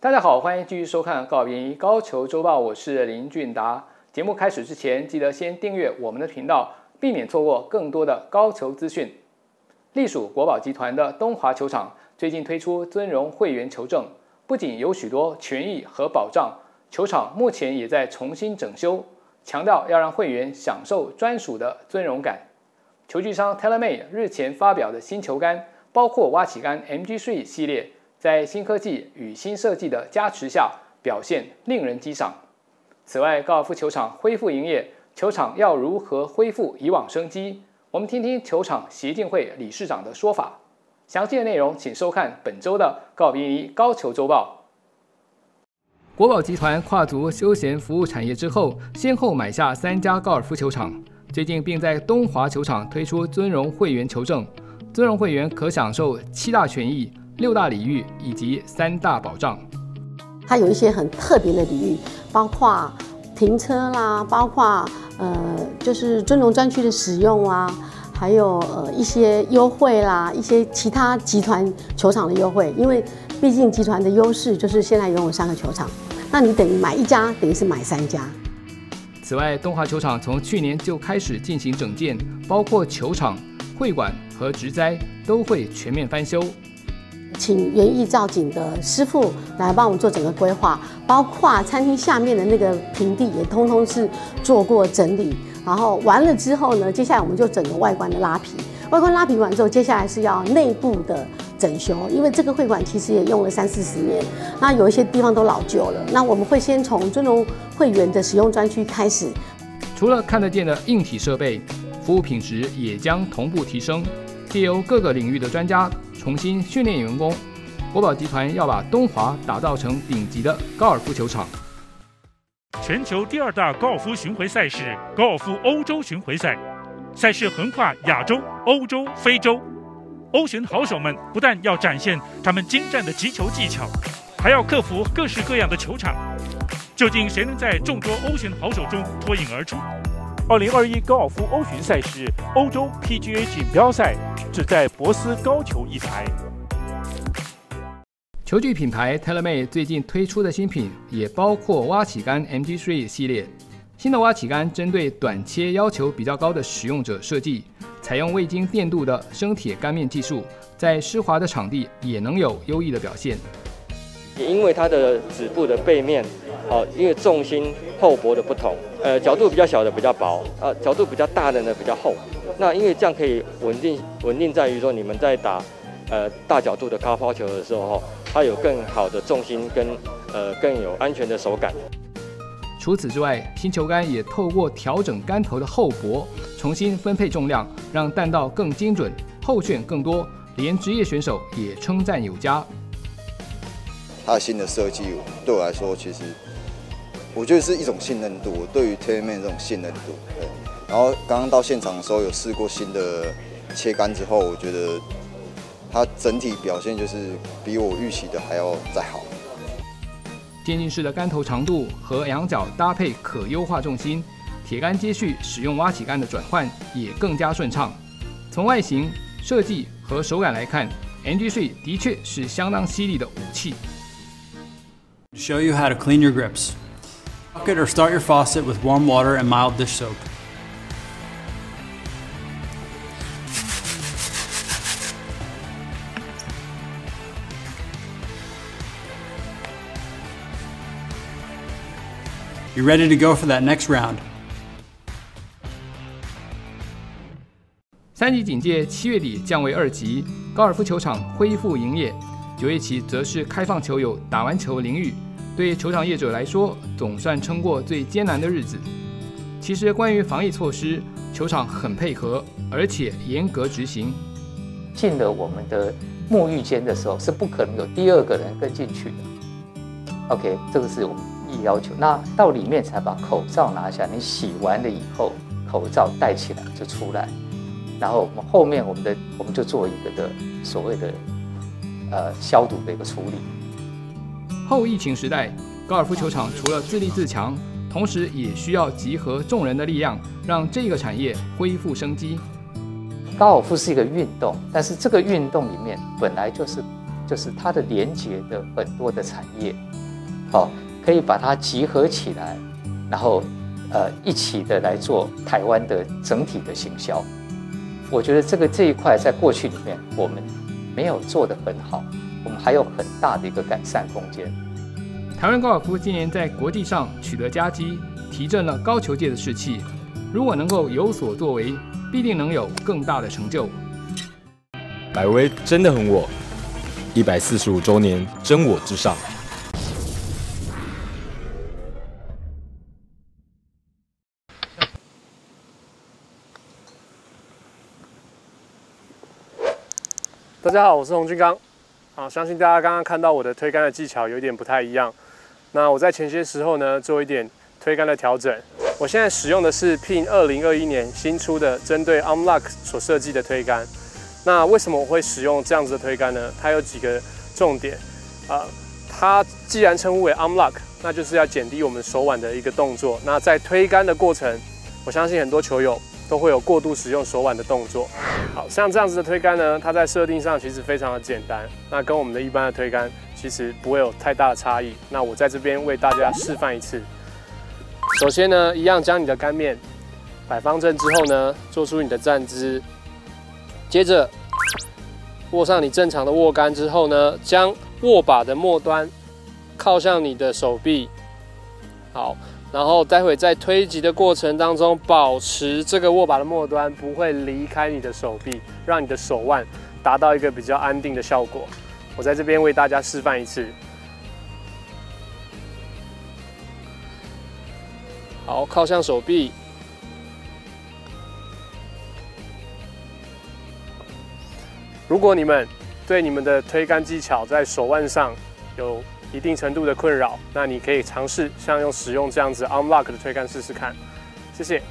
大家好，欢迎继续收看《高屏高球周报》，我是林俊达。节目开始之前，记得先订阅我们的频道，避免错过更多的高球资讯。隶属国宝集团的东华球场最近推出尊荣会员球证，不仅有许多权益和保障，球场目前也在重新整修，强调要让会员享受专属的尊荣感。球具商 TaylorMade 日前发表的新球杆，包括挖起杆 MG3 系列，在新科技与新设计的加持下，表现令人激赏。此外，高尔夫球场恢复营业，球场要如何恢复以往生机？我们听听球场协进会理事长的说法。详细的内容，请收看本周的《高屏高球周报》。国宝集团跨足休闲服务产业之后，先后买下三家高尔夫球场。最近并在东华球场推出尊荣会员球证，尊荣会员可享受七大权益、六大礼遇以及三大保障。它有一些很特别的礼遇，包括停车啦，包括呃就是尊荣专区的使用啊，还有呃一些优惠啦，一些其他集团球场的优惠。因为毕竟集团的优势就是现在拥有三个球场，那你等于买一家等于是买三家。此外，东华球场从去年就开始进行整建，包括球场、会馆和植栽都会全面翻修。请园艺造景的师傅来帮我们做整个规划，包括餐厅下面的那个平地也通通是做过整理。然后完了之后呢，接下来我们就整个外观的拉皮。外观拉皮完之后，接下来是要内部的整修，因为这个会馆其实也用了三四十年，那有一些地方都老旧了。那我们会先从尊荣会员的使用专区开始。除了看得见的硬体设备，服务品质也将同步提升，借由各个领域的专家重新训练员工。国宝集团要把东华打造成顶级的高尔夫球场。全球第二大高尔夫巡回赛事——高尔夫欧洲巡回赛。赛事横跨亚洲、欧洲、非洲，欧巡好手们不但要展现他们精湛的击球技巧，还要克服各式各样的球场。究竟谁能在众多欧巡好手中脱颖而出？二零二一高尔夫欧巡赛事欧洲 PGA 锦标赛只在博斯高球一台。球具品牌 TaylorMade 最近推出的新品也包括挖起杆 MG3 系列。新的挖起杆针对短切要求比较高的使用者设计，采用未经电镀的生铁杆面技术，在湿滑的场地也能有优异的表现。也因为它的指部的背面，哦，因为重心厚薄的不同，呃，角度比较小的比较薄，呃，角度比较大的呢比较厚。那因为这样可以稳定，稳定在于说你们在打呃大角度的高抛球的时候，它有更好的重心跟呃更有安全的手感。除此之外，新球杆也透过调整杆头的厚薄，重新分配重量，让弹道更精准，后旋更多，连职业选手也称赞有加。它的新的设计对我来说，其实我觉得是一种信任度。对于 TaylorMade 这种信任度，对。然后刚刚到现场的时候，有试过新的切杆之后，我觉得它整体表现就是比我预期的还要再好。渐进式的杆头长度和仰角搭配可优化重心，铁杆接续使用挖起杆的转换也更加顺畅。从外形设计和手感来看，NG3 的确是相当犀利的武器。Show you how to clean your grips. Bucket or start your faucet with warm water and mild dish soap. You ready to go for that next round? 三级警戒七月底降为二级，高尔夫球场恢复营业。九月起则是开放球友打完球淋浴。对球场业者来说，总算撑过最艰难的日子。其实关于防疫措施，球场很配合，而且严格执行。进了我们的沐浴间的时候，是不可能有第二个人跟进去的。OK，这个是我们。要求，那到里面才把口罩拿下。你洗完了以后，口罩戴起来就出来。然后我们后面我们的我们就做一个的所谓的呃消毒的一个处理。后疫情时代，高尔夫球场除了自立自强，同时也需要集合众人的力量，让这个产业恢复生机。高尔夫是一个运动，但是这个运动里面本来就是就是它的连接的很多的产业，好，可以把它集合起来，然后呃一起的来做台湾的整体的行销。我觉得这个这一块在过去里面我们没有做得很好，我们还有很大的一个改善空间。台湾高尔夫今年在国际上取得佳绩，提振了高球界的士气。如果能够有所作为，必定能有更大的成就。百威真的很我，一百四十五周年真我至上。大家好，我是洪俊刚。啊，相信大家刚刚看到我的推杆的技巧有点不太一样。那我在前些时候呢，做一点推杆的调整。我现在使用的是 Ping 2021年新出的针对 Unlock 所设计的推杆。那为什么我会使用这样子的推杆呢？它有几个重点。啊，它既然称呼为 Unlock，那就是要减低我们手腕的一个动作。那在推杆的过程，我相信很多球友都会有过度使用手腕的动作。好像这样子的推杆呢，它在设定上其实非常的简单。那跟我们的一般的推杆。其实不会有太大的差异。那我在这边为大家示范一次。首先呢，一样将你的杆面摆方正之后呢，做出你的站姿。接着握上你正常的握杆之后呢，将握把的末端靠向你的手臂。好，然后待会在推击的过程当中，保持这个握把的末端不会离开你的手臂，让你的手腕达到一个比较安定的效果。我在这边为大家示范一次。好，靠向手臂。如果你们对你们的推杆技巧在手腕上有一定程度的困扰，那你可以尝试像用使用这样子 unlock 的推杆试试看。谢谢。